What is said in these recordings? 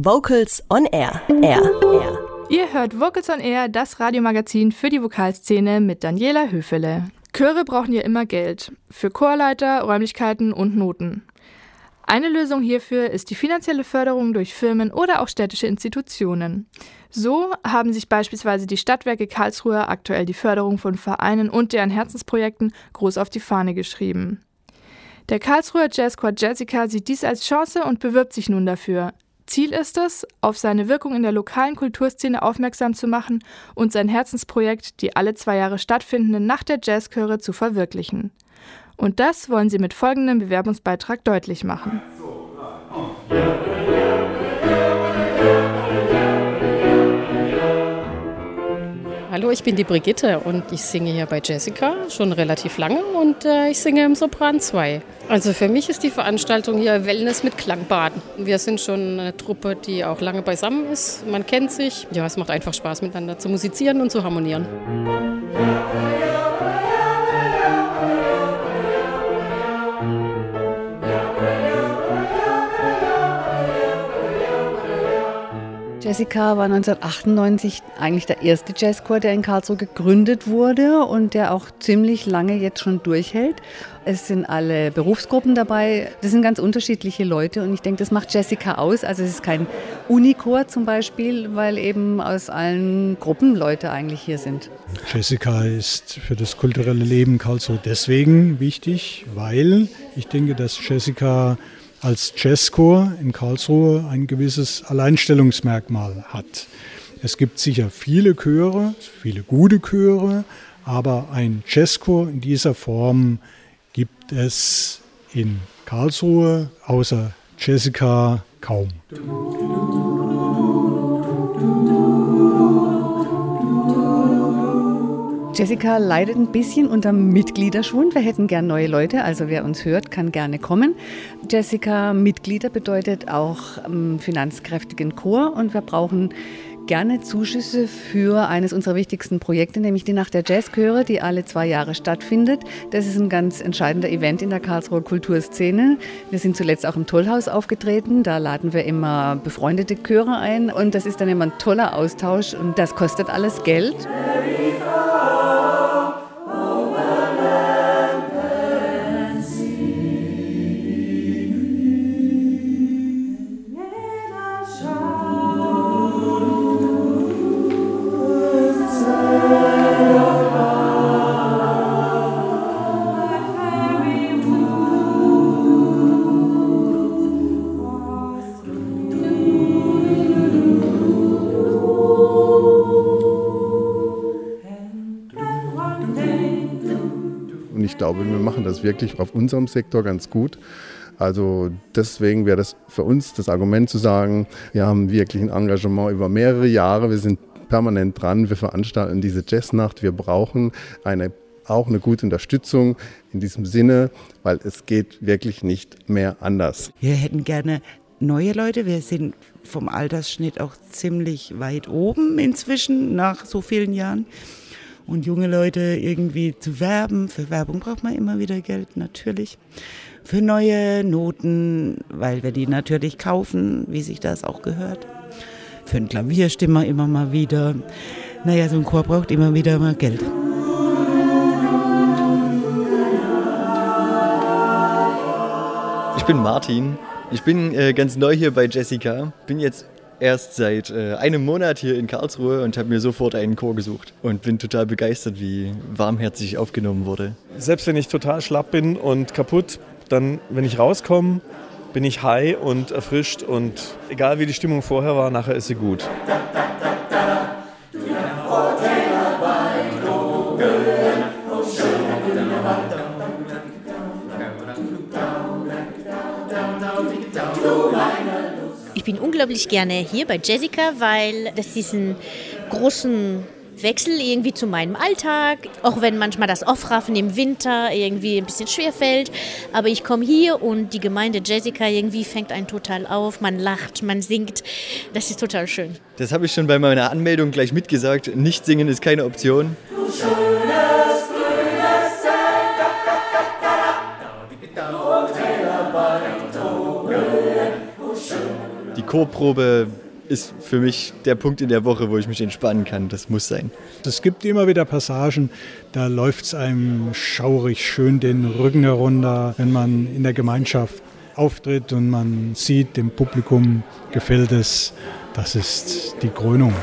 Vocals on Air. Air. Air. Ihr hört Vocals on Air, das Radiomagazin für die Vokalszene mit Daniela Höfele. Chöre brauchen ja immer Geld. Für Chorleiter, Räumlichkeiten und Noten. Eine Lösung hierfür ist die finanzielle Förderung durch Firmen oder auch städtische Institutionen. So haben sich beispielsweise die Stadtwerke Karlsruhe aktuell die Förderung von Vereinen und deren Herzensprojekten groß auf die Fahne geschrieben. Der Karlsruher Jazzchord Jessica sieht dies als Chance und bewirbt sich nun dafür. Ziel ist es, auf seine Wirkung in der lokalen Kulturszene aufmerksam zu machen und sein Herzensprojekt, die alle zwei Jahre stattfindende Nacht der Jazzchöre, zu verwirklichen. Und das wollen sie mit folgendem Bewerbungsbeitrag deutlich machen. Hallo, ich bin die Brigitte und ich singe hier bei Jessica schon relativ lange und äh, ich singe im Sopran 2. Also für mich ist die Veranstaltung hier Wellness mit Klangbaden. Wir sind schon eine Truppe, die auch lange beisammen ist. Man kennt sich. Ja, es macht einfach Spaß miteinander zu musizieren und zu harmonieren. Jessica war 1998 eigentlich der erste Jazzchor, der in Karlsruhe gegründet wurde und der auch ziemlich lange jetzt schon durchhält. Es sind alle Berufsgruppen dabei. Das sind ganz unterschiedliche Leute und ich denke, das macht Jessica aus. Also es ist kein Unichor zum Beispiel, weil eben aus allen Gruppen Leute eigentlich hier sind. Jessica ist für das kulturelle Leben Karlsruhe deswegen wichtig, weil ich denke, dass Jessica als Jazzchor in Karlsruhe ein gewisses Alleinstellungsmerkmal hat. Es gibt sicher viele Chöre, viele gute Chöre, aber ein Jazzchor in dieser Form gibt es in Karlsruhe außer Jessica kaum. Jessica leidet ein bisschen unter Mitgliederschwund. Wir hätten gern neue Leute, also wer uns hört, kann gerne kommen. Jessica Mitglieder bedeutet auch ähm, finanzkräftigen Chor und wir brauchen gerne Zuschüsse für eines unserer wichtigsten Projekte, nämlich die Nacht der Jazzchöre, die alle zwei Jahre stattfindet. Das ist ein ganz entscheidender Event in der Karlsruher Kulturszene. Wir sind zuletzt auch im Tollhaus aufgetreten. Da laden wir immer befreundete Chöre ein und das ist dann immer ein toller Austausch und das kostet alles Geld. Glaube, wir machen das wirklich auf unserem Sektor ganz gut. Also deswegen wäre das für uns das Argument zu sagen, wir haben wirklich ein Engagement über mehrere Jahre, wir sind permanent dran, wir veranstalten diese Jazznacht, wir brauchen eine, auch eine gute Unterstützung in diesem Sinne, weil es geht wirklich nicht mehr anders. Wir hätten gerne neue Leute, wir sind vom Altersschnitt auch ziemlich weit oben inzwischen nach so vielen Jahren und junge Leute irgendwie zu werben. Für Werbung braucht man immer wieder Geld, natürlich. Für neue Noten, weil wir die natürlich kaufen, wie sich das auch gehört. Für einen Klavierstimmer immer mal wieder. Naja, so ein Chor braucht immer wieder mal Geld. Ich bin Martin. Ich bin äh, ganz neu hier bei Jessica. Bin jetzt erst seit äh, einem Monat hier in Karlsruhe und habe mir sofort einen Chor gesucht und bin total begeistert, wie warmherzig aufgenommen wurde. Selbst wenn ich total schlapp bin und kaputt, dann, wenn ich rauskomme, bin ich high und erfrischt und egal wie die Stimmung vorher war, nachher ist sie gut. Bin unglaublich gerne hier bei Jessica, weil das diesen großen Wechsel irgendwie zu meinem Alltag, auch wenn manchmal das Aufraffen im Winter irgendwie ein bisschen schwer fällt. Aber ich komme hier und die Gemeinde Jessica irgendwie fängt einen total auf. Man lacht, man singt. Das ist total schön. Das habe ich schon bei meiner Anmeldung gleich mitgesagt. Nicht singen ist keine Option. Chorprobe ist für mich der Punkt in der Woche, wo ich mich entspannen kann. Das muss sein. Es gibt immer wieder Passagen, da läuft es einem schaurig schön den Rücken herunter, wenn man in der Gemeinschaft auftritt und man sieht, dem Publikum gefällt es. Das ist die Krönung.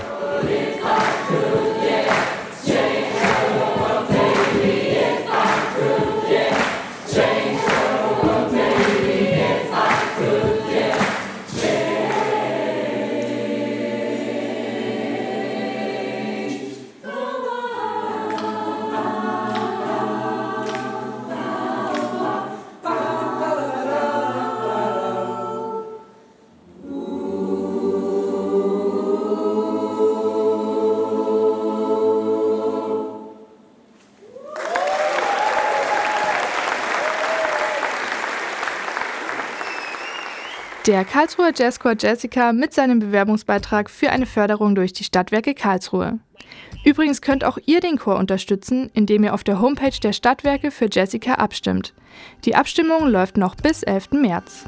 Der Karlsruher Jazzchor Jessica mit seinem Bewerbungsbeitrag für eine Förderung durch die Stadtwerke Karlsruhe. Übrigens könnt auch ihr den Chor unterstützen, indem ihr auf der Homepage der Stadtwerke für Jessica abstimmt. Die Abstimmung läuft noch bis 11. März.